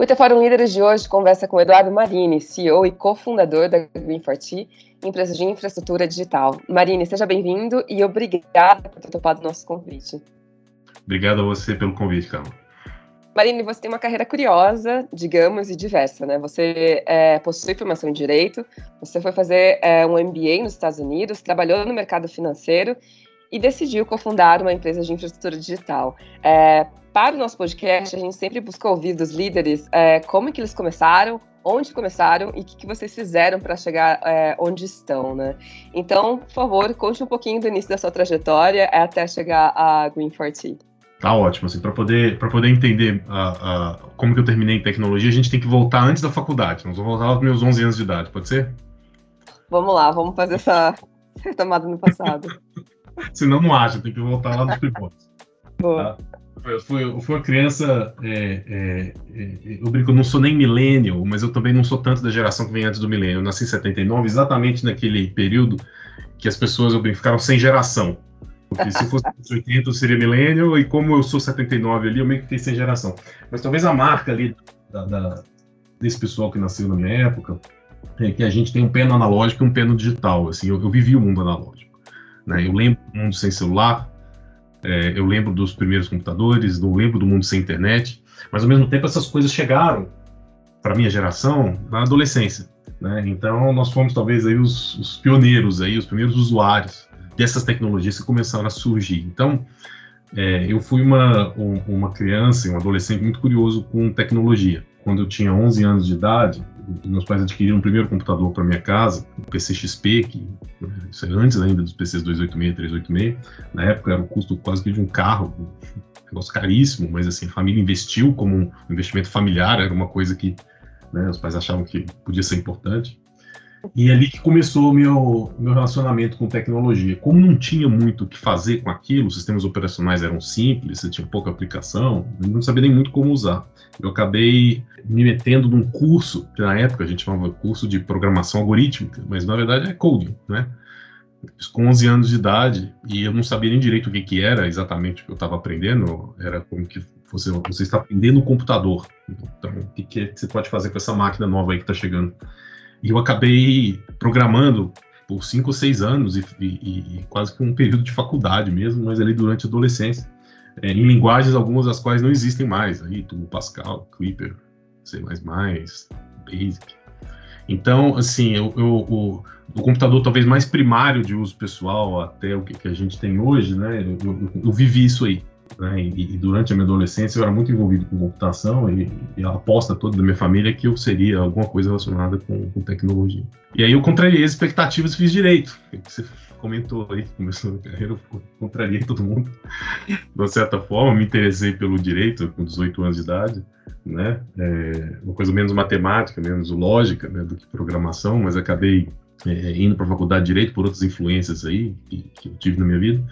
O Itafórum Líderes de hoje conversa com Eduardo Marini, CEO e cofundador da Green4T, empresa de infraestrutura digital. Marini, seja bem-vindo e obrigada por ter topado o nosso convite. Obrigado a você pelo convite, Carla. Marini, você tem uma carreira curiosa, digamos, e diversa, né? Você é, possui formação em Direito, você foi fazer é, um MBA nos Estados Unidos, trabalhou no mercado financeiro e decidiu cofundar uma empresa de infraestrutura digital. É, para o nosso podcast, a gente sempre busca ouvir dos líderes é, como é que eles começaram, onde começaram e o que, que, vocês fizeram para chegar é, onde estão, né? Então, por favor, conte um pouquinho do início da sua trajetória até chegar a Green 40. Tá ótimo, assim, para poder, poder entender a, a, como que eu terminei em tecnologia, a gente tem que voltar antes da faculdade. Nós vamos voltar aos meus 11 anos de idade, pode ser? Vamos lá, vamos fazer essa retomada no passado. Senão não acha, tem que voltar lá nos primórdios. Boa. Tá? Eu fui, eu fui uma criança, é, é, é, eu brinco, eu não sou nem millennial, mas eu também não sou tanto da geração que vem antes do milênio. Eu nasci em 79, exatamente naquele período que as pessoas, eu brinco, ficaram sem geração. Porque se fosse 80 eu seria millennial, e como eu sou 79 ali, eu meio que fiquei sem geração. Mas talvez a marca ali da, da, desse pessoal que nasceu na minha época é que a gente tem um pé no analógico e um pé no digital. Assim, eu, eu vivi o mundo analógico. Né? Eu lembro do mundo sem celular, é, eu lembro dos primeiros computadores, não lembro do mundo sem internet, mas ao mesmo tempo essas coisas chegaram para minha geração na adolescência, né? Então nós fomos talvez aí os, os, pioneiros aí, os primeiros usuários dessas tecnologias que começaram a surgir. Então é, eu fui uma um, uma criança, um adolescente muito curioso com tecnologia. Quando eu tinha 11 anos de idade, meus pais adquiriram o primeiro computador para minha casa, o PC XP, que isso é antes ainda dos PCs 286, 386. Na época era o custo quase que de um carro, um negócio caríssimo, mas assim, a família investiu como um investimento familiar, era uma coisa que né, os pais achavam que podia ser importante. E é ali que começou o meu, meu relacionamento com tecnologia. Como não tinha muito o que fazer com aquilo, os sistemas operacionais eram simples, você tinha pouca aplicação, eu não sabia nem muito como usar. Eu acabei me metendo num curso, que na época a gente chamava curso de programação algorítmica, mas na verdade é coding, né? Com 11 anos de idade, e eu não sabia nem direito o que, que era exatamente o que eu estava aprendendo, era como que você, você está aprendendo o computador. Então, o que, que você pode fazer com essa máquina nova aí que está chegando? E eu acabei programando por cinco ou seis anos e, e, e, quase que um período de faculdade mesmo, mas ali durante a adolescência, é, em linguagens algumas das quais não existem mais, aí Turbo Pascal, Clipper, C++, Basic. Então, assim, eu, eu, o, o, computador talvez mais primário de uso pessoal até o que, que a gente tem hoje, né, eu, eu, eu vivi isso aí. Né? E, e, durante a minha adolescência eu era muito envolvido com computação e, e, a aposta toda da minha família é que eu seria alguma coisa relacionada com, com tecnologia. E aí eu contrariei as expectativas e fiz direito. Você comentou aí, começou a carreira, eu contrariei todo mundo. De uma certa forma, me interessei pelo direito com 18 anos de idade, né? É, uma coisa menos matemática, menos lógica né, do que programação, mas acabei é, indo para a faculdade de direito por outras influências aí que, que eu tive na minha vida.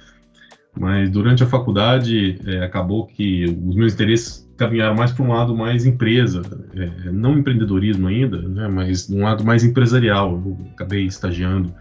Mas durante a faculdade, é, acabou que os meus interesses caminharam mais para um lado mais empresa, é, não empreendedorismo ainda, né, mas um lado mais empresarial. Eu acabei estagiando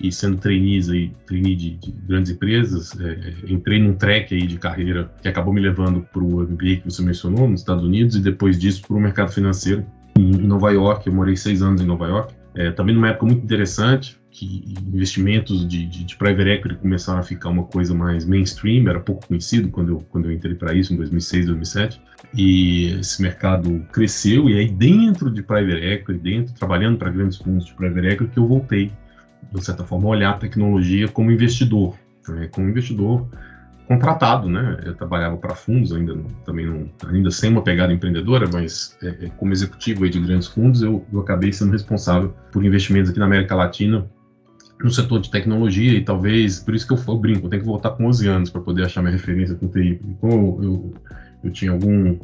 e sendo trainees aí, trainee de, de grandes empresas, é, entrei num track aí de carreira que acabou me levando para o MBA que você mencionou, nos Estados Unidos, e depois disso para o mercado financeiro em, Nova York. Eu morei seis anos em Nova York, é, também numa época muito interessante, que investimentos de, de, de, private equity começaram a ficar uma coisa mais mainstream, era pouco conhecido quando eu, quando eu entrei para isso, em 2006, 2007, e esse mercado cresceu, e aí dentro de private equity, dentro, trabalhando para grandes fundos de private equity, que eu voltei, de certa forma, a olhar a tecnologia como investidor, né, como investidor contratado, né? Eu trabalhava para fundos ainda, também não, ainda sem uma pegada empreendedora, mas é, é como executivo de grandes fundos, eu, eu acabei sendo responsável por investimentos aqui na América Latina no setor de tecnologia e talvez, por isso que eu, eu brinco, eu tenho que voltar com 11 anos para poder achar minha referência com TI. Como eu, eu, tinha algum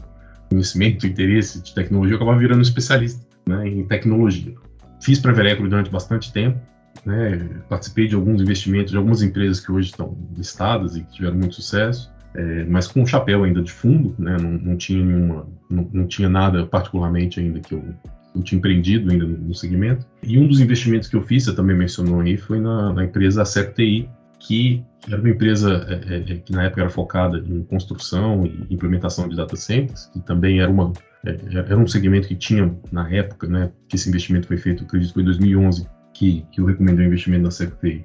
conhecimento, interesse de tecnologia, eu acabava virando especialista né, em tecnologia. Fiz para Verecro durante bastante tempo, né, participei de alguns investimentos de algumas empresas que hoje estão listadas e que tiveram muito sucesso, é, mas com um chapéu ainda de fundo, né, não, não tinha nenhuma, não, não tinha nada particularmente ainda que eu eu tinha empreendido ainda no segmento. E um dos investimentos que eu fiz, você também mencionou aí, foi na, na empresa ACEPTI, que era uma empresa é, é, é, que na época era focada em construção e implementação de data centers, que também era uma, é, era um segmento que tinha, na época, né, que esse investimento foi feito, acredito que foi em 2011, que, que eu recomendei o investimento na CFTI,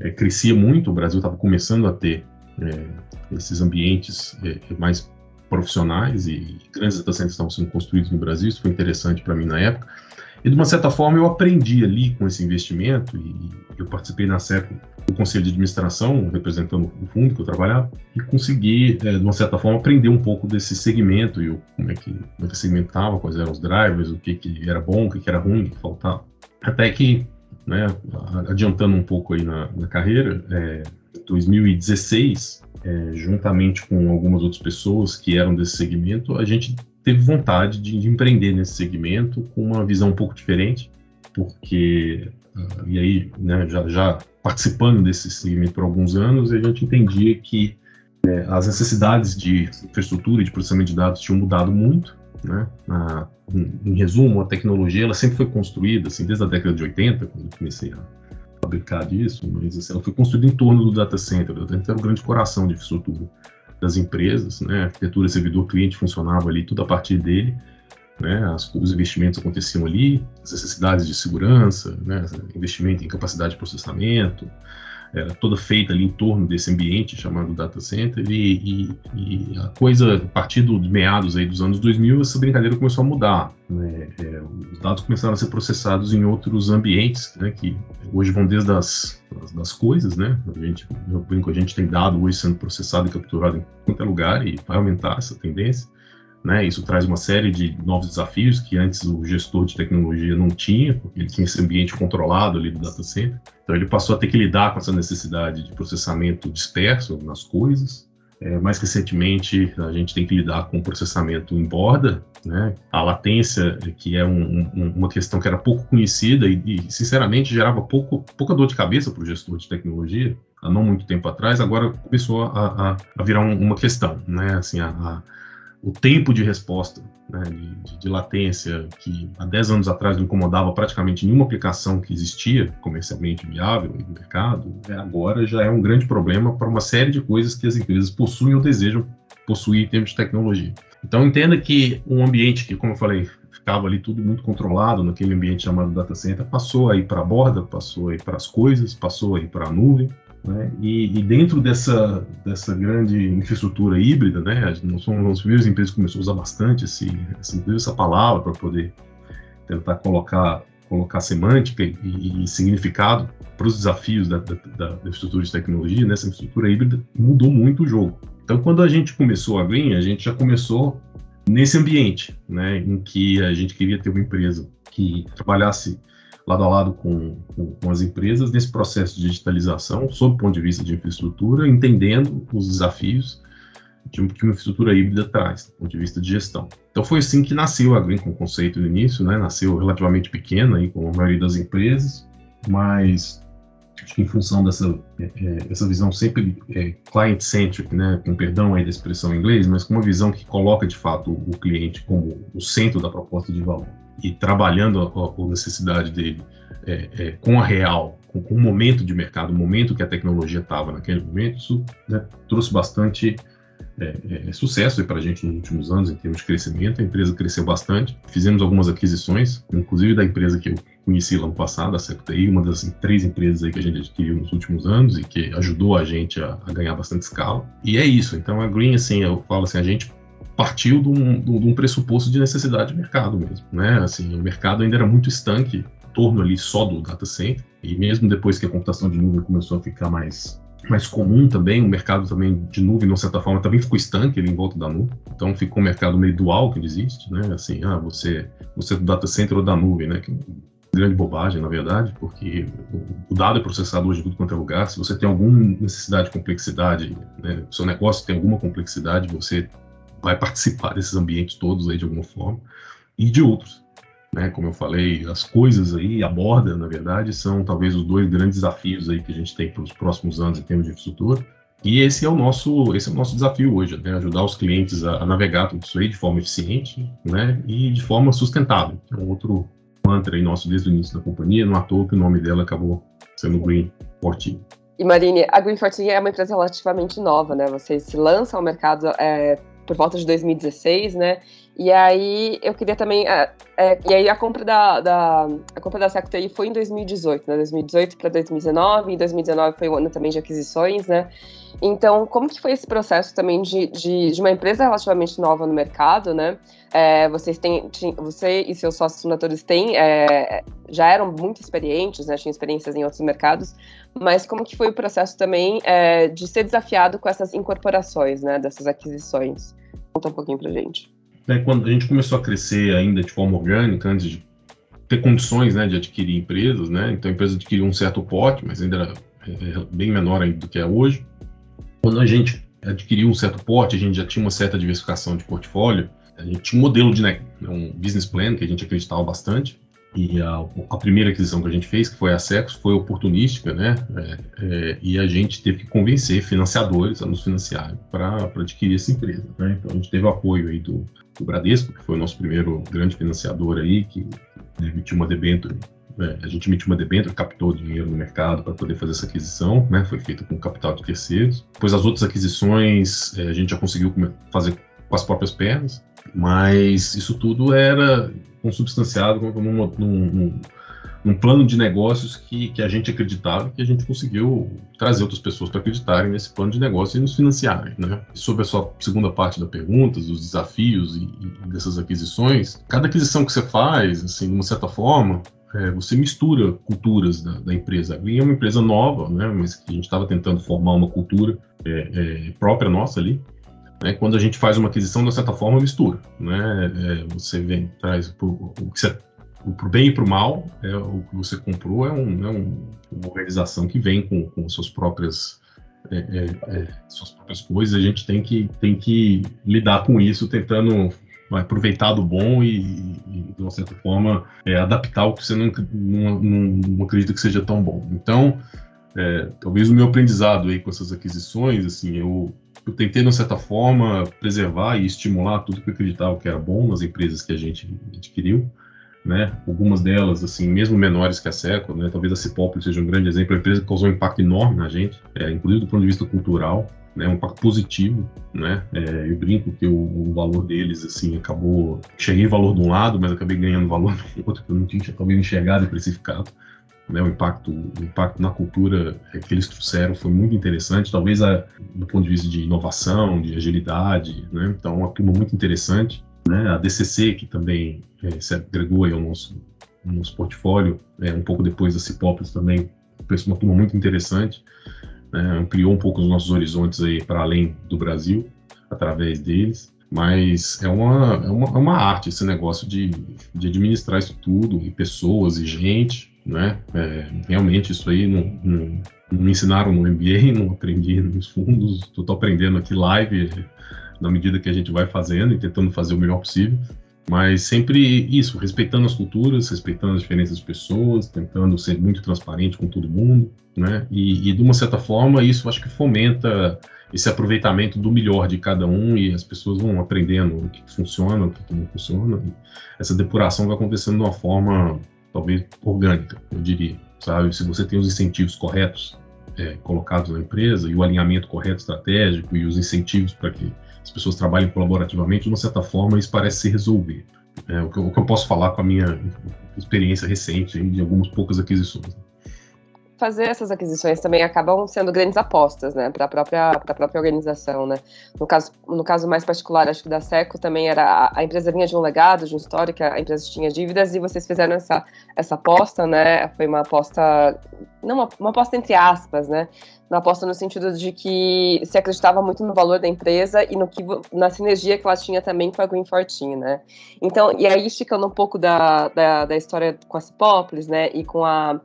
é, crescia muito, o Brasil estava começando a ter é, esses ambientes é, mais profissionais e grandes data centers estavam sendo construídos no Brasil, isso foi interessante para mim na época. E de uma certa forma eu aprendi ali com esse investimento e eu participei na CEP do conselho de administração, representando o fundo que eu trabalhava, e consegui, é, de uma certa forma, aprender um pouco desse segmento e o, como é que como é que segmentava, quais eram os drivers, o que, que era bom, o que, que era ruim, o que faltava. Até que, né, adiantando um pouco aí na, na carreira, é, 2016, é, juntamente com algumas outras pessoas que eram desse segmento, a gente teve vontade de, de empreender nesse segmento com uma visão um pouco diferente, porque uh, e aí né, já, já, participando desse segmento por alguns anos, a gente entendia que é, as necessidades de infraestrutura e de processamento de dados tinham mudado muito, né? A, em, em, resumo, a tecnologia ela sempre foi construída, assim, desde a década de 80, quando eu comecei a fabricar disso, mas assim, ela foi construída em torno do data center. O data center era o grande coração de infraestrutura das empresas, né? arquitetura, servidor, cliente funcionava ali tudo a partir dele, né? As, os investimentos aconteciam ali, as necessidades de segurança, né? investimento em capacidade de processamento, era toda feita ali em torno desse ambiente chamado data center e, e, e a coisa, a partir dos meados aí dos anos 2000, essa brincadeira começou a mudar. Né? É, os dados começaram a ser processados em outros ambientes, né? que hoje vão desde as das, das coisas, né? A gente, eu brinco, a gente tem dado hoje sendo processado e capturado em qualquer lugar e vai aumentar essa tendência. Né? Isso traz uma série de novos desafios que antes o gestor de tecnologia não tinha, porque ele tinha esse ambiente controlado ali do data center. Então ele passou a ter que lidar com essa necessidade de processamento disperso nas coisas. É, mais recentemente, a gente tem que lidar com processamento em borda, né? a latência, que é um, um, uma questão que era pouco conhecida e, e sinceramente, gerava pouco, pouca dor de cabeça para o gestor de tecnologia, há não muito tempo atrás, agora começou a, a, a virar um, uma questão. Né? Assim, a, o tempo de resposta, né, de, de, latência, que há 10 anos atrás não incomodava praticamente nenhuma aplicação que existia comercialmente viável no mercado, né, agora já é um grande problema para uma série de coisas que as empresas possuem ou desejam possuir em termos de tecnologia. Então entenda que um ambiente que, como eu falei, ficava ali tudo muito controlado naquele ambiente chamado data center, passou aí para a borda, passou aí para as coisas, passou aí para a nuvem, né? E, e, dentro dessa, dessa grande infraestrutura híbrida, né, nós somos uma das primeiras empresas que começou a usar bastante esse, essa, essa palavra para poder tentar colocar, colocar semântica e, e significado para os desafios da, da, da, infraestrutura de tecnologia, né? infraestrutura híbrida, mudou muito o jogo. Então, quando a gente começou a Green, a gente já começou nesse ambiente, né, em que a gente queria ter uma empresa que trabalhasse lado a lado com, com, com, as empresas nesse processo de digitalização, sob o ponto de vista de infraestrutura, entendendo os desafios que uma infraestrutura híbrida traz, do ponto de vista de gestão. Então foi assim que nasceu a Green com o conceito no início, né? nasceu relativamente pequena, aí, como a maioria das empresas, mas acho que em função dessa é, é, essa visão sempre é, client-centric, né, com perdão aí da expressão em inglês, mas com uma visão que coloca de fato o cliente como o centro da proposta de valor e trabalhando a, a necessidade dele é, é, com a real, com, com, o momento de mercado, o momento que a tecnologia estava naquele momento, isso né, trouxe bastante é, é sucesso para a gente nos últimos anos em termos de crescimento. A empresa cresceu bastante. Fizemos algumas aquisições, inclusive da empresa que eu conheci lá no passado, a CEPTI, uma das três empresas aí que a gente adquiriu nos últimos anos e que ajudou a gente a, a ganhar bastante escala. E é isso. Então a Green, assim, eu falo assim, a gente partiu de um, de um, pressuposto de necessidade de mercado mesmo, né? Assim, o mercado ainda era muito estanque, em torno ali só do data center, e mesmo depois que a computação de nuvem começou a ficar mais mais comum também, o mercado também de nuvem, de certa forma, também ficou estanque ali em volta da nuvem. Então ficou um mercado meio dual que existe, né? Assim, ah, você, você é do data center ou da nuvem, né? Que é grande bobagem, na verdade, porque o dado é processado hoje em tudo quanto é lugar. Se você tem alguma necessidade de complexidade, né? Seu negócio tem alguma complexidade, você vai participar desses ambientes todos aí de alguma forma e de outros. Né? Como eu falei, as coisas aí, a borda, na verdade, são talvez os dois grandes desafios aí que a gente tem para os próximos anos em termos de infraestrutura. E esse é o nosso, esse é o nosso desafio hoje, né? ajudar os clientes a, a, navegar tudo isso aí de forma eficiente, né? E de forma sustentável. É um outro mantra aí nosso desde o início da companhia, não à toa que o nome dela acabou sendo Green Fortin. E Marine, a Green Fortin é uma empresa relativamente nova, né? Você se lança ao mercado é, por volta de 2016, né? E aí eu queria também. É, é, e aí a compra da, da, a compra da SecTI foi em 2018, né? 2018 para 2019, em 2019 foi o ano também de aquisições, né? Então, como que foi esse processo também de, de, de uma empresa relativamente nova no mercado, né? É, vocês têm, você e seus sócios fundadores têm, é, já eram muito experientes, né? Tinham experiências em outros mercados, mas como que foi o processo também é, de ser desafiado com essas incorporações, né? Dessas aquisições? Conta um pouquinho pra gente. É, quando a gente começou a crescer ainda de forma orgânica, antes de ter condições né, de adquirir empresas, né? Então a empresa adquiriu um certo pote, mas ainda era é, bem menor do que é hoje. Quando a gente adquiriu um certo porte, a gente já tinha uma certa diversificação de portfólio, a gente tinha um modelo de né, um business plan que a gente acreditava bastante. E a, a, primeira aquisição que a gente fez, que foi a Secos, foi oportunística, né? É, é, e a gente teve que convencer financiadores a nos financiarem para adquirir essa empresa. Né? Então a gente teve o apoio aí do, do Bradesco, que foi o nosso primeiro grande financiador aí, que emitiu uma debênture é, a gente emitiu uma debênture, captou dinheiro no mercado para poder fazer essa aquisição, né? Foi feita com capital de terceiros. Depois as outras aquisições é, a gente já conseguiu fazer com as próprias pernas, mas isso tudo era consubstanciado num, num, num, plano de negócios que, que a gente acreditava que a gente conseguiu trazer outras pessoas para acreditarem nesse plano de negócio e nos financiarem. Né? Sobre a sua segunda parte da pergunta, os desafios e, e dessas aquisições, cada aquisição que você faz, assim, de uma certa forma, é, você mistura culturas da, da empresa. Green é uma empresa nova, né, mas que a gente estava tentando formar uma cultura é, é, própria nossa ali. Né, quando a gente faz uma aquisição, de certa forma, mistura. Né, é, você vem, traz o que para o bem e para o mal, é, o que você comprou é, um, é um, uma organização que vem com, com suas próprias é, é, suas próprias coisas. A gente tem que tem que lidar com isso, tentando aproveitar do bom e, e, de uma certa forma, é, adaptar o que você não, não, não, acredita que seja tão bom. Então, é, talvez o meu aprendizado aí com essas aquisições, assim, eu, eu tentei, de uma certa forma, preservar e estimular tudo que eu acreditava que era bom nas empresas que a gente adquiriu, né? Algumas delas, assim, mesmo menores que a Seco, né? Talvez a Cipópolis seja um grande exemplo, é uma empresa causou um impacto enorme na gente, é, inclusive do ponto de vista cultural, né, um impacto positivo, né? É, eu brinco que o, o, valor deles, assim, acabou. Cheguei valor de um lado, mas acabei ganhando valor do outro, que eu não tinha talvez enxergado e precificado. Né, o impacto, o impacto na cultura que eles trouxeram foi muito interessante, talvez a, do ponto de vista de inovação, de agilidade, né? Então, uma turma muito interessante. Né? A DCC, que também é, se agregou ao nosso, nosso portfólio, é, um pouco depois da Cipópolis também, uma turma muito interessante né, ampliou um pouco os nossos horizontes aí para além do Brasil através deles. Mas é uma, é uma, é uma arte esse negócio de, de administrar isso tudo, e pessoas e gente, né? É, realmente isso aí não, não, não, me ensinaram no MBA, não aprendi nos fundos, estou aprendendo aqui live na medida que a gente vai fazendo e tentando fazer o melhor possível. Mas sempre isso, respeitando as culturas, respeitando as diferenças de pessoas, tentando ser muito transparente com todo mundo, né? E, e, de uma certa forma isso acho que fomenta esse aproveitamento do melhor de cada um e as pessoas vão aprendendo o que funciona, o que não funciona. essa depuração vai acontecendo de uma forma talvez orgânica, eu diria, sabe? Se você tem os incentivos corretos é, colocados na empresa e o alinhamento correto estratégico e os incentivos para que as pessoas trabalhem colaborativamente, de uma certa forma, isso parece se resolver. É, o, que eu, o, que eu, posso falar com a minha experiência recente de algumas poucas aquisições fazer essas aquisições também acabam sendo grandes apostas, né, para a própria, própria organização, né. No caso, no caso mais particular, acho que da Seco também era a, a empresa vinha de um legado, de um histórico, a empresa tinha dívidas e vocês fizeram essa, essa aposta, né, foi uma aposta, não uma, uma aposta entre aspas, né, uma aposta no sentido de que se acreditava muito no valor da empresa e no que na sinergia que ela tinha também com a Green 14, né? Então, e aí esticando um pouco da, da, da história com a Cipópolis, né, e com a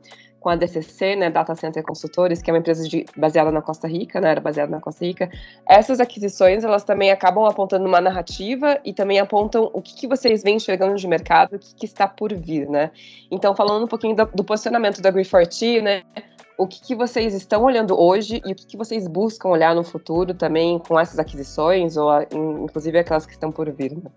com a DCC, né, Data Center Consultores, que é uma empresa de, baseada na Costa Rica, né, era baseada na Costa Rica. Essas aquisições, elas também acabam apontando uma narrativa e também apontam o que, que vocês vêm enxergando de mercado, o que, que está por vir, né. Então, falando um pouquinho do, do posicionamento da Green4T, né, o que, que, vocês estão olhando hoje e o que, que, vocês buscam olhar no futuro também com essas aquisições, ou inclusive aquelas que estão por vir? Né?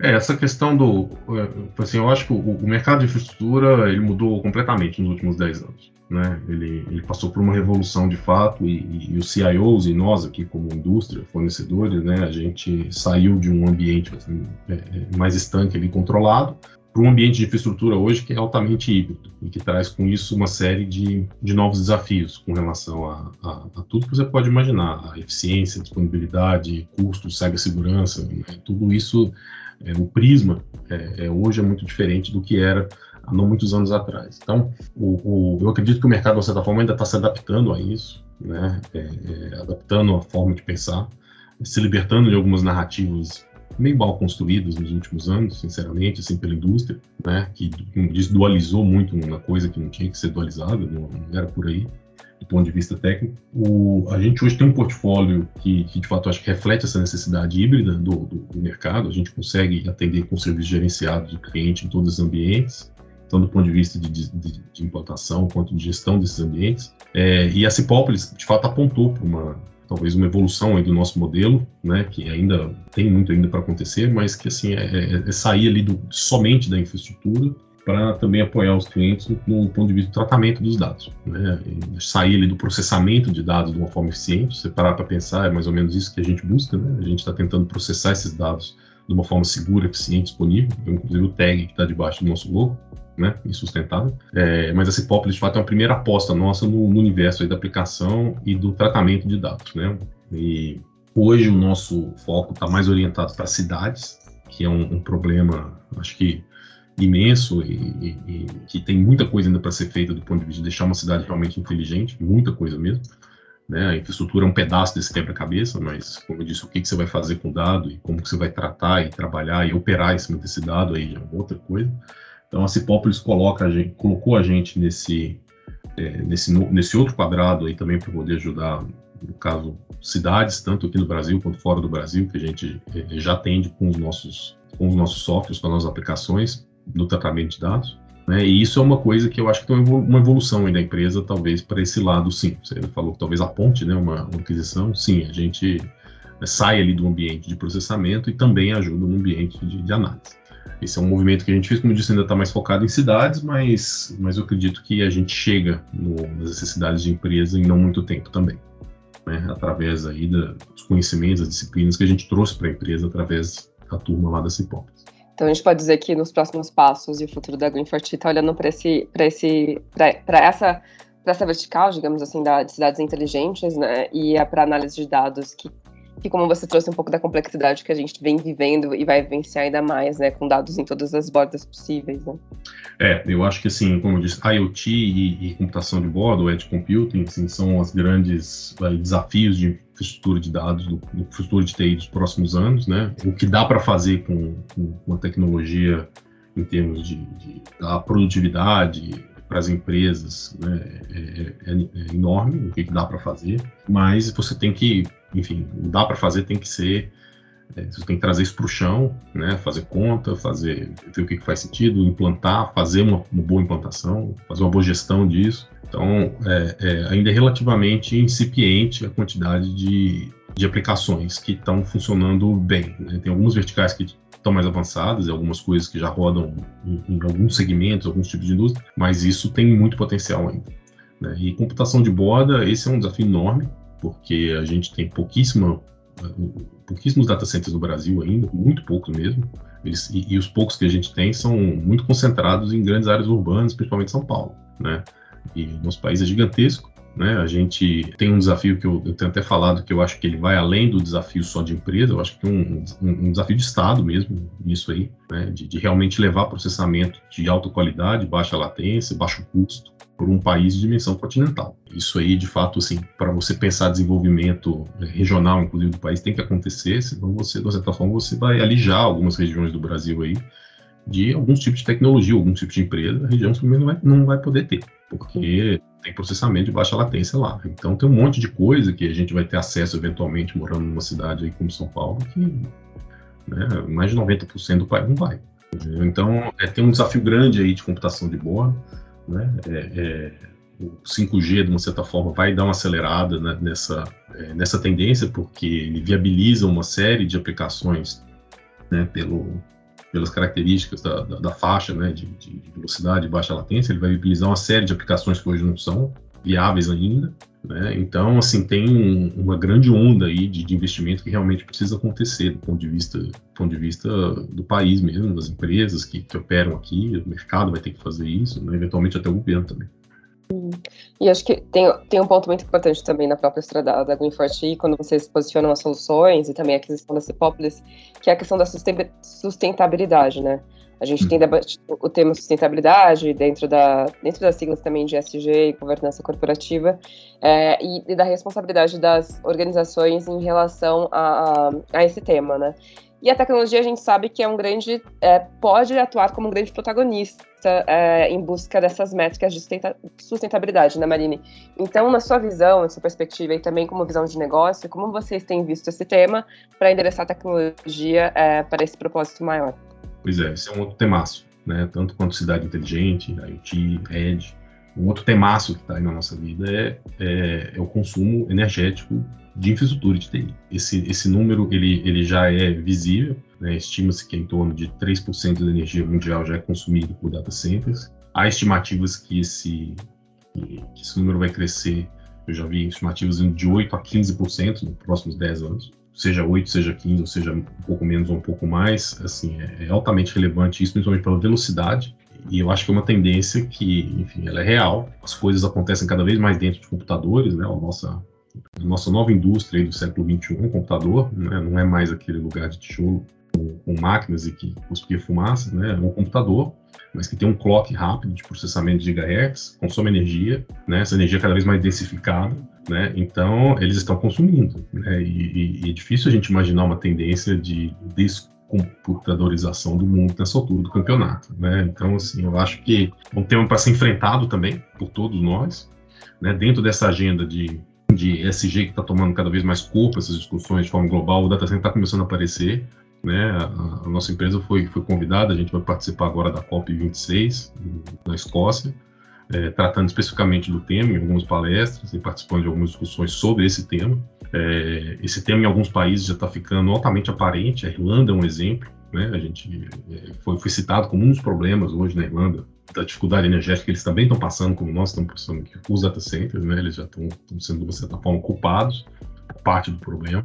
É, essa questão do. É, assim, eu acho que o, mercado de infraestrutura ele mudou completamente nos últimos 10 anos. Né? Ele, ele passou por uma revolução de fato e, e, e, os CIOs e nós aqui como indústria, fornecedores, né, a gente saiu de um ambiente assim, é, é mais estanque ali, controlado para um ambiente de infraestrutura hoje que é altamente híbrido e que traz com isso uma série de, de novos desafios com relação a, a, a tudo que você pode imaginar, a eficiência, disponibilidade, custo, cibersegurança, né? tudo isso, é, o prisma é, é, hoje é muito diferente do que era há não muitos anos atrás. Então, o, o, eu acredito que o mercado, de certa forma, ainda está se adaptando a isso, né? É, é, adaptando a forma de pensar, se libertando de algumas narrativas meio mal construídas nos últimos anos, sinceramente, assim, pela indústria, né, que, como diz, dualizou muito uma coisa que não tinha que ser dualizada, não, não era por aí, ponto de vista técnico. O, a gente hoje tem um portfólio que, que, de fato, acho que reflete essa necessidade híbrida do, do, do mercado, a gente consegue atender com serviços gerenciados do cliente em todos os ambientes, tanto do ponto de vista de, de, de implantação quanto de gestão desses ambientes. É, e a Cipópolis, de fato, apontou para uma, talvez uma evolução do nosso modelo, né, que ainda tem muito ainda para acontecer, mas que assim é, é, é sair ali do, somente da infraestrutura para também apoiar os clientes no, ponto de vista do tratamento dos dados, né, sair ali do processamento de dados de uma forma eficiente. Se parar para pensar, é mais ou menos isso que a gente busca, né? A gente está tentando processar esses dados de uma forma segura, eficiente, disponível, inclusive o tag que está debaixo do nosso logo, né, e sustentável. É, mas a Cipópolis, de fato, é uma primeira aposta nossa no, no universo da aplicação e do tratamento de dados. Né? E hoje o nosso foco está mais orientado para cidades, que é um, um problema, acho que imenso e, e, e, que tem muita coisa ainda para ser feita do ponto de vista de deixar uma cidade realmente inteligente, muita coisa mesmo. Né? A infraestrutura é um pedaço desse quebra-cabeça, mas, como eu disse, o que, que você vai fazer com o dado e como que você vai tratar e trabalhar e operar em cima desse dado aí é outra coisa. Então a Cipópolis coloca a gente, colocou a gente nesse, é, nesse, nesse outro quadrado aí também para poder ajudar, no caso, cidades, tanto aqui no Brasil quanto fora do Brasil, que a gente é, já atende com os nossos, com os nossos softwares, com as nossas aplicações do tratamento de dados. Né? E isso é uma coisa que eu acho que tem uma evolução aí da empresa, talvez para esse lado, sim. Você falou que talvez a ponte, né, uma, uma aquisição, sim, a gente né, sai ali do ambiente de processamento e também ajuda no ambiente de, de análise. Esse é um movimento que a gente fez, como eu disse, ainda está mais focado em cidades, mas, mas eu acredito que a gente chega no, nas necessidades de empresa em não muito tempo também. Né? Através aí da, dos conhecimentos, das disciplinas que a gente trouxe para a empresa através da turma lá da Cipópolis. Então a gente pode dizer que nos próximos passos e o futuro da Greenfort está olhando para esse, para esse, para essa, para essa vertical, digamos assim, da, de cidades inteligentes, né? E é para análise de dados que que como você trouxe um pouco da complexidade que a gente vem vivendo e vai vivenciar ainda mais, né, com dados em todas as bordas possíveis, né? É, eu acho que assim, como eu disse, IoT e, e computação de bordo, Edge Computing, assim, são os grandes uh, desafios de infraestrutura de dados, do, do infraestrutura de TI dos próximos anos, né? O que dá para fazer com, com, a tecnologia em termos de, de da produtividade, para as empresas né, é, é, é, enorme o que dá para fazer, mas você tem que enfim, dá para fazer, tem que ser. É, você tem que trazer isso para o chão, né? Fazer conta, fazer ver o que, que faz sentido, implantar, fazer uma, uma, boa implantação, fazer uma boa gestão disso. Então, é, é, ainda é relativamente incipiente a quantidade de, de aplicações que estão funcionando bem. Né? Tem algumas verticais que estão mais avançadas algumas coisas que já rodam em, em, alguns segmentos, alguns tipos de indústria, mas isso tem muito potencial ainda. Né? E computação de borda, esse é um desafio enorme porque a gente tem pouquíssima, pouquíssimos data centers no Brasil ainda, muito poucos mesmo, eles, e, e, os poucos que a gente tem são muito concentrados em grandes áreas urbanas, principalmente São Paulo, né? E nosso país é gigantesco, né? A gente tem um desafio que eu, eu, tenho até falado que eu acho que ele vai além do desafio só de empresa, eu acho que um, um, um desafio de Estado mesmo nisso aí, né? De, de realmente levar processamento de alta qualidade, baixa latência, baixo custo, por um país de dimensão continental. Isso aí, de fato, assim, para você pensar desenvolvimento regional, inclusive do país, tem que acontecer, senão você, de certa forma, você vai alijar algumas regiões do Brasil aí de alguns tipos de tecnologia, alguns tipos de empresa, a região não vai, não vai poder ter, porque tem processamento de baixa latência lá. Então tem um monte de coisa que a gente vai ter acesso eventualmente morando numa cidade aí como São Paulo, que né, mais de 90% do país não vai. Então é, tem um desafio grande aí de computação de bordo, né? É, é, o 5G, de uma certa forma, vai dar uma acelerada né, nessa, é, nessa tendência, porque ele viabiliza uma série de aplicações né, pelo, pelas características da, da, da faixa né, de, de, velocidade baixa latência, ele vai viabilizar uma série de aplicações que hoje não são viáveis ainda. Né? Então, assim, tem um, uma grande onda aí de, de, investimento que realmente precisa acontecer do ponto de vista do, ponto de vista do país mesmo, das empresas que, que operam aqui, o mercado vai ter que fazer isso, né? eventualmente até o governo também. E acho que tem, tem um ponto muito importante também na própria estrada da Greenforte, quando vocês posicionam as soluções e também a aquisição da Cipopolis, que é a questão da sustentabilidade, né? A gente tem debatido o tema sustentabilidade dentro, da, dentro das siglas também de SG e governança corporativa é, e, e, da responsabilidade das organizações em relação a, a, a, esse tema, né? E a tecnologia a gente sabe que é um grande, é, pode atuar como um grande protagonista é, em busca dessas métricas de sustentabilidade, né, Marine? Então, na sua visão, na sua perspectiva e também como visão de negócio, como vocês têm visto esse tema para endereçar a tecnologia é, para esse propósito maior? Pois é, esse é um outro temaço, né? Tanto quanto cidade inteligente, IoT, Edge. Um outro temaço que está aí na nossa vida é, é, é, o consumo energético de infraestrutura de TI. Esse, esse número ele, ele já é visível, né? estima-se que em torno de 3% da energia mundial já é consumido por data centers. Há estimativas que esse, que esse número vai crescer, eu já vi estimativas de 8% a 15% nos próximos 10 anos seja 8, seja 15, ou seja um pouco menos ou um pouco mais, assim, é, é altamente relevante isso, principalmente pela velocidade. E eu acho que é uma tendência que, enfim, ela é real. As coisas acontecem cada vez mais dentro de computadores, né? A nossa, a nossa nova indústria do século XXI, computador, né? não é mais aquele lugar de tijolo com, com máquinas e que cuspia fumaça, né? É um computador, mas que tem um clock rápido de processamento de gigahertz, consome energia, né? Essa energia é cada vez mais densificada né? Então, eles estão consumindo. Né? E, e, é difícil a gente imaginar uma tendência de descomputadorização do mundo nessa altura do campeonato. Né? Então, assim, eu acho que é um tema para ser enfrentado também por todos nós, né? dentro dessa agenda de, de SG que está tomando cada vez mais corpo essas discussões de forma global, o data center está começando a aparecer. Né? A, nossa empresa foi, foi convidada, a gente vai participar agora da COP26 na Escócia é, tratando especificamente do tema em algumas palestras e participando de algumas discussões sobre esse tema. É, esse tema em alguns países já está ficando altamente aparente. A Irlanda é um exemplo. Né? A gente é, foi, foi, citado como um dos problemas hoje na Irlanda da dificuldade energética que eles também estão passando, como nós estamos passando aqui os data centers. Né? Eles já estão, sendo, de certa forma, culpados parte do problema.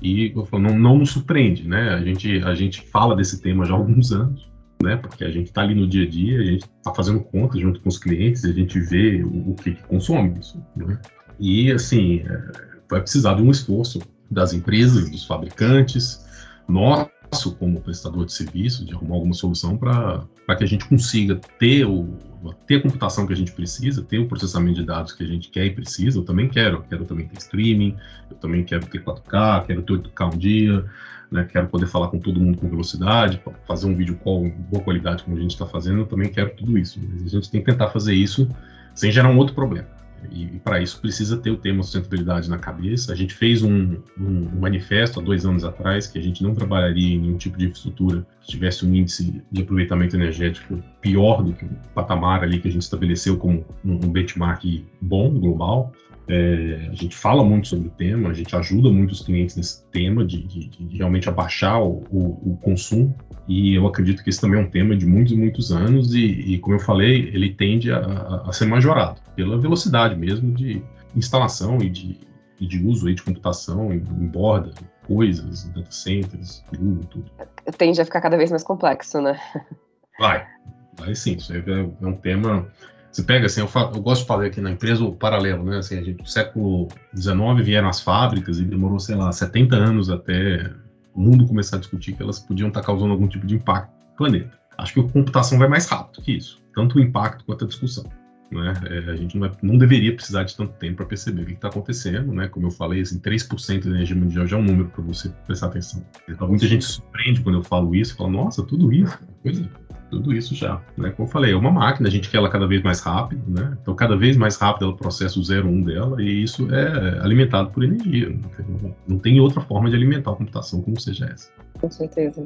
E não, não nos surpreende, né? A gente, a gente fala desse tema já há alguns anos né? Porque a gente está ali no dia a dia, a gente está fazendo contas junto com os clientes, a gente vê o, o que, que, consome isso, né? E assim, é, vai precisar de um esforço das empresas, dos fabricantes, como prestador de serviço, de arrumar alguma solução para que a gente consiga ter, o, ter a computação que a gente precisa, ter o processamento de dados que a gente quer e precisa. Eu também quero, eu quero também ter streaming, eu também quero ter 4K, quero ter 8K um dia, né, quero poder falar com todo mundo com velocidade, fazer um vídeo call em boa qualidade como a gente está fazendo, eu também quero tudo isso. Mas a gente tem que tentar fazer isso sem gerar um outro problema. E, e para isso precisa ter o tema sustentabilidade na cabeça. A gente fez um, um, um, manifesto há dois anos atrás que a gente não trabalharia em nenhum tipo de infraestrutura que tivesse um índice de aproveitamento energético pior do que o patamar ali que a gente estabeleceu como um, um benchmark bom, global. É, a gente fala muito sobre o tema, a gente ajuda muito os clientes nesse tema de, de, de realmente abaixar o, o, o, consumo. E eu acredito que esse também é um tema de muitos e muitos anos. E, e como eu falei, ele tende a, a, ser majorado pela velocidade mesmo de instalação e de, e de uso aí de computação em, em borda, coisas, data centers, Google, tudo. Tende a ficar cada vez mais complexo, né? Vai, vai sim. Isso é, é um tema você pega assim, eu, falo, eu, gosto de fazer aqui na empresa o paralelo, né? Assim, a gente, no século XIX vieram as fábricas e demorou, sei lá, 70 anos até o mundo começar a discutir que elas podiam estar causando algum tipo de impacto no planeta. Acho que a computação vai mais rápido que isso, tanto o impacto quanto a discussão. Né? É, a gente não, vai, não, deveria precisar de tanto tempo para perceber o que está acontecendo, né? Como eu falei, assim, 3% da energia mundial já é um número para você prestar atenção. Então, muita gente surpreende quando eu falo isso, fala, nossa, tudo isso. Pois é tudo isso já, né? Como eu falei, é uma máquina, a gente quer ela cada vez mais rápido, né? Então, cada vez mais rápido ela processa o 01 um dela e isso é alimentado por energia. Não tem, não tem outra forma de alimentar a computação como seja essa. Com certeza.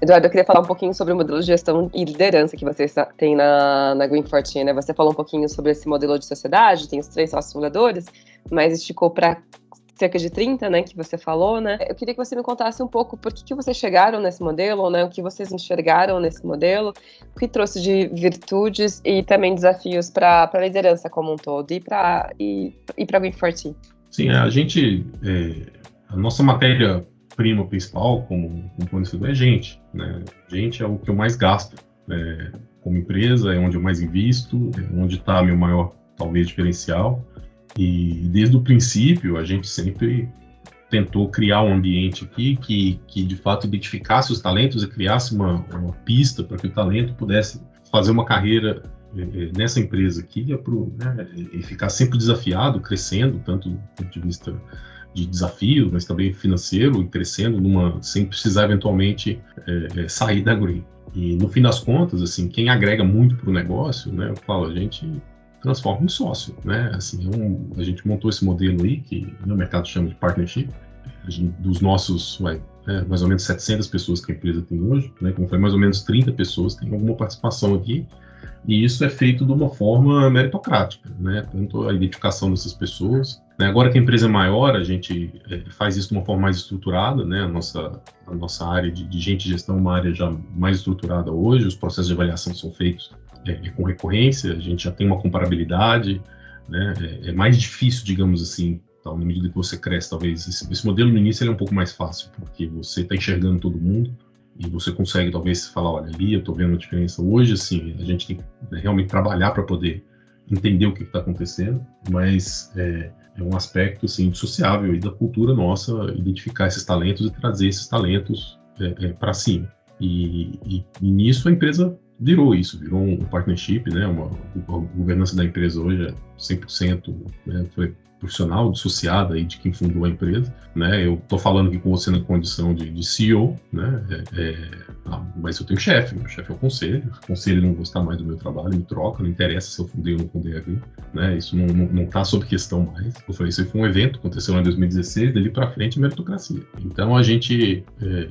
Eduardo, eu queria falar um pouquinho sobre o modelo de gestão e liderança que você tem na, na Green 14, né? Você falou um pouquinho sobre esse modelo de sociedade, tem os três sócios fundadores, mas esticou para cerca de 30, né, que você falou, né? Eu queria que você me contasse um pouco por que, que vocês chegaram nesse modelo, né? O que vocês enxergaram nesse modelo, o que trouxe de virtudes e também desafios para a liderança como um todo e para e, e para Sim, a gente, é, a nossa matéria prima principal como, como é gente, né? Gente é o que eu mais gasto é, como empresa, é onde eu mais invisto, é onde está meu maior talvez diferencial. E desde o princípio a gente sempre tentou criar um ambiente aqui que, que de fato identificasse os talentos e criasse uma, uma pista para que o talento pudesse fazer uma carreira é, é, nessa empresa aqui é pro, né, e ficar sempre desafiado, crescendo, tanto do ponto de vista de desafio, mas também financeiro, e crescendo numa, sem precisar eventualmente é sair da Green. E no fim das contas, assim, quem agrega muito para o negócio, né, eu falo, a gente transforma em sócio, né? Assim, é um, a gente montou esse modelo aí que no mercado chama de partnership, dos nossos, vai, é, mais ou menos 700 pessoas que a empresa tem hoje, né? Como foi mais ou menos 30 pessoas têm alguma participação aqui, e isso é feito de uma forma meritocrática, né? Tanto a identificação dessas pessoas. Né? Agora que a empresa é maior, a gente é, faz isso de uma forma mais estruturada, né? A nossa, a nossa área de, de gente de gestão é uma área já mais estruturada hoje, os processos de avaliação são feitos é, é, com recorrência, a gente já tem uma comparabilidade, né? É, é mais difícil, digamos assim, tal, na medida que você cresce, talvez. Esse, esse modelo no início é um pouco mais fácil, porque você está enxergando todo mundo e você consegue, talvez, falar: olha, ali eu estou vendo a diferença. Hoje, assim, a gente tem que né, realmente trabalhar para poder entender o que está acontecendo, mas é, é, um aspecto assim, indissociável da cultura nossa identificar esses talentos e trazer esses talentos é, é, para cima. E, e, e, nisso a empresa virou isso, virou um partnership, né? Uma, a governança da empresa hoje é 100% né, foi profissional, dissociada aí de quem fundou a empresa, né? Eu tô falando aqui com você na condição de, de CEO, né? É, é, ah, mas eu tenho chefe, meu chefe é o conselho, o conselho não gostar mais do meu trabalho, me troca, não interessa se eu fundei ou não fundei aqui, né? Isso não, não, não tá sob questão mais. Eu falei, isso foi um evento, aconteceu em 2016, dali para frente meritocracia. Então a gente é,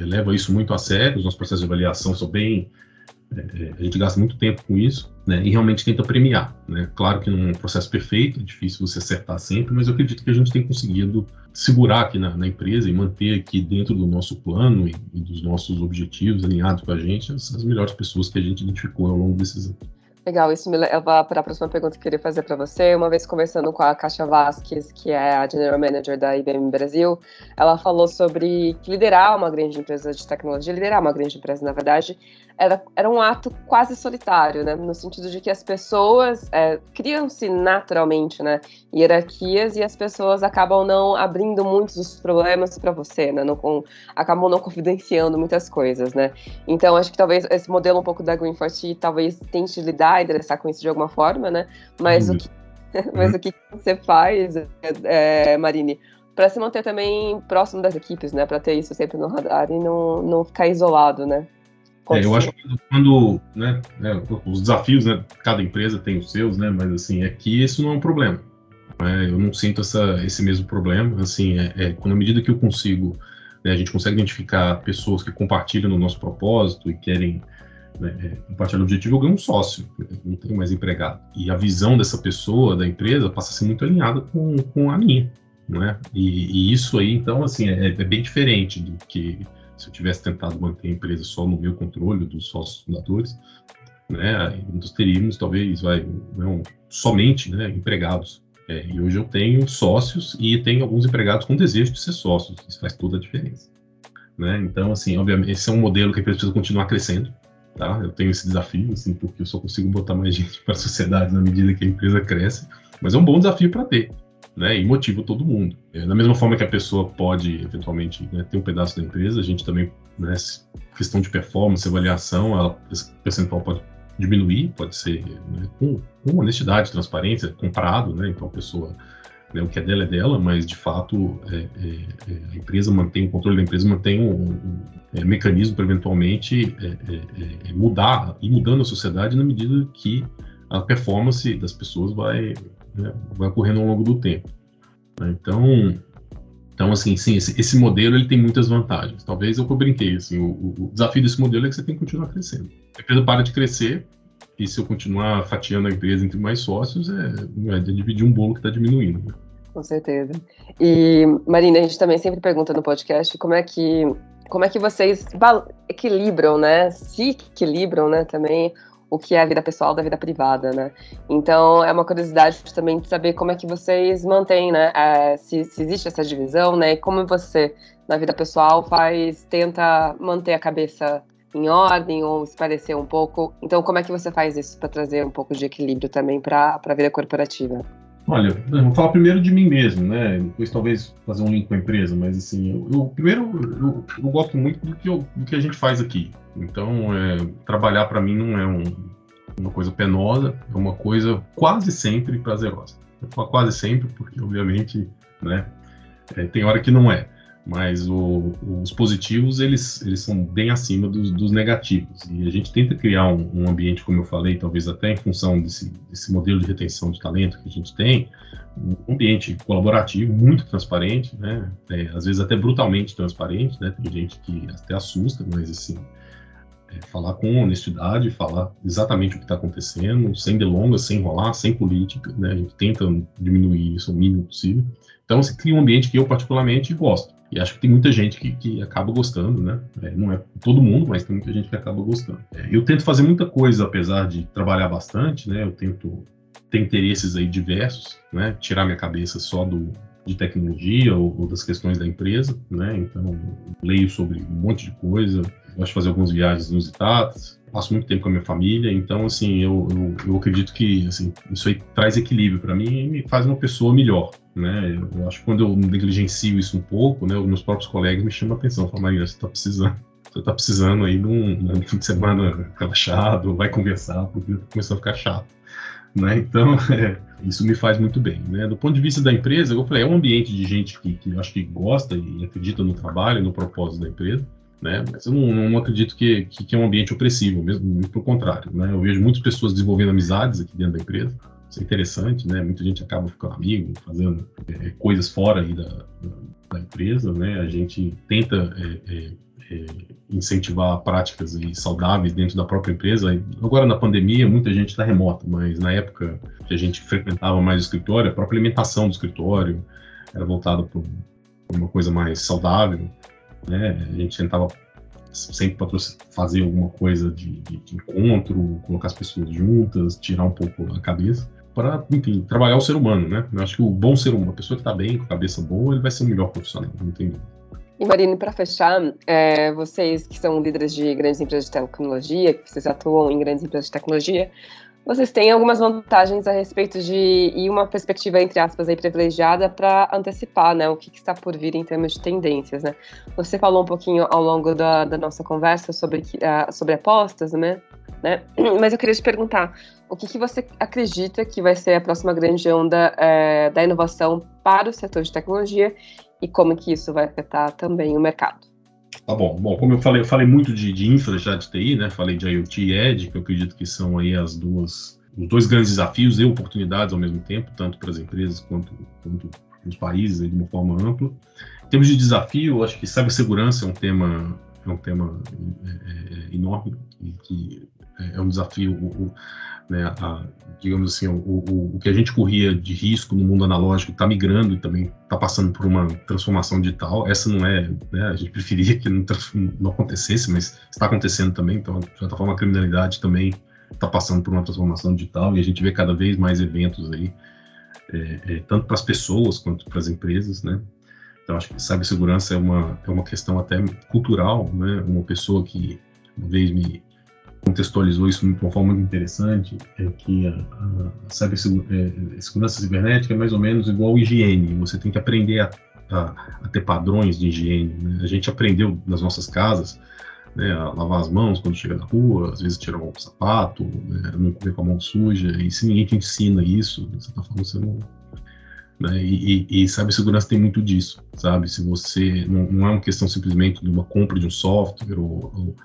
é, leva isso muito a sério, os nossos processos de avaliação são bem é, é, a gente gasta muito tempo com isso, né, e realmente tenta premiar, né? Claro que não é um processo perfeito, é difícil você acertar sempre, mas eu acredito que a gente tem conseguido segurar aqui na, na empresa e manter aqui dentro do nosso plano e, e, dos nossos objetivos alinhados com a gente as, as melhores pessoas que a gente identificou ao longo desses anos. Legal, isso me leva para a próxima pergunta que eu queria fazer para você. Uma vez conversando com a Kasia Vasquez, que é a General Manager da IBM Brasil, ela falou sobre liderar uma grande empresa de tecnologia, liderar uma grande empresa, na verdade, era, era um ato quase solitário, né? No sentido de que as pessoas é, criam-se naturalmente, né? Hierarquias e as pessoas acabam não abrindo muitos dos problemas para você, né? Não, com, acabam não confidenciando muitas coisas, né? Então, acho que talvez esse modelo um pouco da Green Force talvez tente lidar e endereçar com isso de alguma forma, né? Mas, uhum. o, que, mas o que você faz, é, é Marine, para se manter também próximo das equipes, né? Para ter isso sempre no radar e não, não ficar isolado, né? É, eu acho que quando, né, né, os desafios, né, cada empresa tem os seus, né, mas assim, aqui isso não é um problema. Né, eu não sinto essa, esse mesmo problema, assim, é, é quando à medida que eu consigo, né, a gente consegue identificar pessoas que compartilham no nosso propósito e querem né, é, compartilhar o objetivo, eu ganho um sócio, não tenho mais empregado. E a visão dessa pessoa, da empresa, passa a ser muito alinhada com, com a minha, né, e, e isso aí, então, assim, é, é bem diferente do que se eu tivesse tentado manter a empresa só no meu controle, dos sócios fundadores, né, nós teríamos talvez vai, não, somente né, empregados. É, e hoje eu tenho sócios e tenho alguns empregados com desejo de ser sócios. Isso faz toda a diferença. Né? Então, assim, obviamente, esse é um modelo que a empresa precisa continuar crescendo. Tá? Eu tenho esse desafio, assim, porque eu só consigo botar mais gente para a sociedade na medida que a empresa cresce. Mas é um bom desafio para ter né, e motiva todo mundo. É, da mesma forma que a pessoa pode, eventualmente, né, ter um pedaço da empresa, a gente também, né, questão de performance, avaliação, ela, esse percentual pode diminuir, pode ser né, com, com, honestidade, transparência, comprado, né, então a pessoa, né, o que é dela é dela, mas de fato é, é, é a empresa mantém, o controle da empresa mantém um, um é, mecanismo para eventualmente mudar, e mudando a sociedade na medida que a performance das pessoas vai, né, vai ocorrendo ao longo do tempo. Né? Então, então assim, sim, esse, esse, modelo ele tem muitas vantagens. Talvez é eu brinquei, assim, o, o, desafio desse modelo é que você tem que continuar crescendo. A empresa para de crescer e se eu continuar fatiando a empresa entre mais sócios, é, é dividir um bolo que está diminuindo. Né? Com certeza. E, Marina, a gente também sempre pergunta no podcast como é que, como é que vocês equilibram, né? Se equilibram, né, também o que é a vida pessoal da vida privada, né? Então é uma curiosidade também de saber como é que vocês mantêm, né? É, se, se, existe essa divisão, né? E como você na vida pessoal faz, tenta manter a cabeça em ordem ou se parecer um pouco. Então como é que você faz isso para trazer um pouco de equilíbrio também para a vida corporativa? Olha, vou falar primeiro de mim mesmo, né? Depois talvez fazer um link com a empresa, mas assim, eu, eu primeiro eu, eu, gosto muito do que, eu, do que a gente faz aqui. Então, é, trabalhar para mim não é um, uma coisa penosa, é uma coisa quase sempre prazerosa. Eu falo quase sempre, porque obviamente, né? É, tem hora que não é mas o, os positivos eles, eles são bem acima dos, dos negativos e a gente tenta criar um, um, ambiente, como eu falei, talvez até em função desse, desse, modelo de retenção de talento que a gente tem, um ambiente colaborativo muito transparente, né? É, às vezes até brutalmente transparente, né? Tem gente que até assusta, mas assim é, falar com honestidade, falar exatamente o que está acontecendo, sem delongas, sem enrolar, sem política, né? A gente tenta diminuir isso o mínimo possível. Então, você cria um ambiente que eu particularmente gosto. E acho que tem muita gente que, que acaba gostando, né? É, não é todo mundo, mas tem muita gente que acaba gostando. É, eu tento fazer muita coisa, apesar de trabalhar bastante, né? Eu tento ter interesses aí diversos, né? Tirar minha cabeça só do, de tecnologia ou, ou, das questões da empresa, né? Então, leio sobre um monte de coisa, gosto de fazer algumas viagens inusitadas, passo muito tempo com a minha família, então, assim, eu, eu, eu acredito que assim, isso aí traz equilíbrio para mim e me faz uma pessoa melhor, né? Eu acho que quando eu negligencio isso um pouco, né, meus próprios colegas me chamam a atenção, falam, Maria, você está precisando, você está precisando aí de um, de um fim de semana relaxado, vai conversar, porque começando a ficar chato. Né? Então, é, isso me faz muito bem. Né? Do ponto de vista da empresa, eu falei, é um ambiente de gente que, que acho que gosta e acredita no trabalho, no propósito da empresa. Né? Mas eu não, não acredito que, que, que, é um ambiente opressivo, mesmo muito pelo contrário. Né? Eu vejo muitas pessoas desenvolvendo amizades aqui dentro da empresa. Isso é interessante, né? Muita gente acaba ficando amigo, fazendo é, coisas fora aí da, da, da, empresa, né? A gente tenta é, é, é, incentivar práticas saudáveis dentro da própria empresa. Agora, na pandemia, muita gente está remota, mas na época que a gente frequentava mais o escritório, a própria alimentação do escritório era voltada para uma coisa mais saudável. Né? A gente tentava sempre fazer alguma coisa de, de, de, encontro, colocar as pessoas juntas, tirar um pouco a cabeça, para, trabalhar o ser humano, né? Eu acho que o bom ser humano, a pessoa que está bem, com a cabeça boa, ele vai ser o melhor profissional, não tem. E Marina, para fechar, é, vocês que são líderes de grandes empresas de tecnologia, que vocês atuam em grandes empresas de tecnologia, vocês têm algumas vantagens a respeito de e uma perspectiva entre aspas aí privilegiada para antecipar, né, o que, que, está por vir em termos de tendências, né? Você falou um pouquinho ao longo da, da nossa conversa sobre uh, sobre apostas, né? né? Mas eu queria te perguntar, o que, que você acredita que vai ser a próxima grande onda é, da inovação para o setor de tecnologia e como que isso vai afetar também o mercado. Tá bom. Bom, como eu falei, eu falei muito de, de infra já de TI, né? Falei de IoT e Edge, que eu acredito que são aí as duas, os dois grandes desafios e oportunidades ao mesmo tempo, tanto para as empresas quanto, quanto para os países de uma forma ampla. Em termos de desafio, acho que cibersegurança é um tema é um tema é, é, enorme e que é, é um desafio. O, né, a, digamos assim, o, o, o, que a gente corria de risco no mundo analógico está migrando e também está passando por uma transformação digital. Essa não é, né, a gente preferia que não, não acontecesse, mas está acontecendo também. Então, de certa forma, a criminalidade também está passando por uma transformação digital e a gente vê cada vez mais eventos aí, é, é, tanto para as pessoas quanto para as empresas, né? Então, acho que cibersegurança é uma, é uma questão até cultural, né? Uma pessoa que uma vez me contextualizou isso de uma forma muito interessante, é que a, a cibersegurança é, cibernética é mais ou menos igual higiene. Você tem que aprender a, a, a ter padrões de higiene. Né? A gente aprendeu nas nossas casas né, a lavar as mãos quando chega na rua, às vezes tirar o sapato, né, não comer com a mão suja, e se ninguém te ensina isso, de certa forma você não. Né, e, e, e cibersegurança tem muito disso, sabe? Se você. Não, não, é uma questão simplesmente de uma compra de um software ou, ou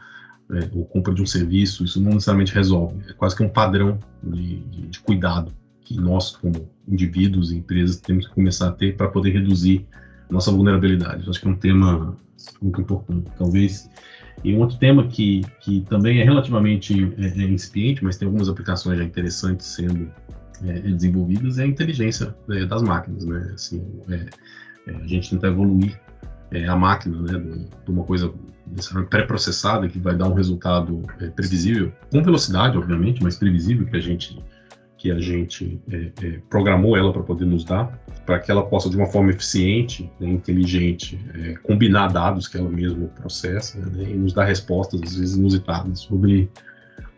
é, ou compra de um serviço, isso não necessariamente resolve. É quase que um padrão de, de, de cuidado que nós, como indivíduos e empresas, temos que começar a ter para poder reduzir nossa vulnerabilidade. acho que é um tema muito importante. Talvez. E um outro tema que, que também é relativamente é, é incipiente, mas tem algumas aplicações já interessantes sendo é, desenvolvidas é a inteligência é, das máquinas, né? Assim, é, é, a gente tenta evoluir é, a máquina, né, de, uma coisa pré-processada que vai dar um resultado é, previsível, com velocidade, obviamente, mas previsível que a gente que a gente programou ela para poder nos dar, para que ela possa de uma forma eficiente, né, inteligente, combinar dados que ela mesma processa né, e nos dar respostas às vezes inusitadas sobre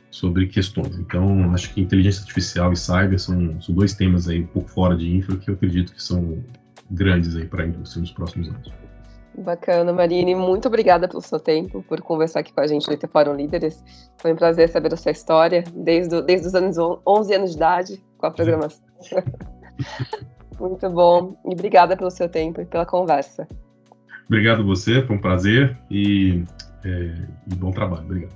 sobre questões. Então, acho que inteligência artificial e cyber são, são dois temas aí um pouco fora de infra que eu acredito que são grandes aí para a indústria nos próximos anos. Bacana, Marine. Muito obrigada pelo seu tempo, por conversar aqui com a gente no IT Fórum Líderes. Foi um prazer saber a sua história, desde, desde os anos 11 anos de idade, com a programação. Muito bom. E obrigada pelo seu tempo e pela conversa. Obrigado você, foi um prazer e, é, e bom trabalho. Obrigado.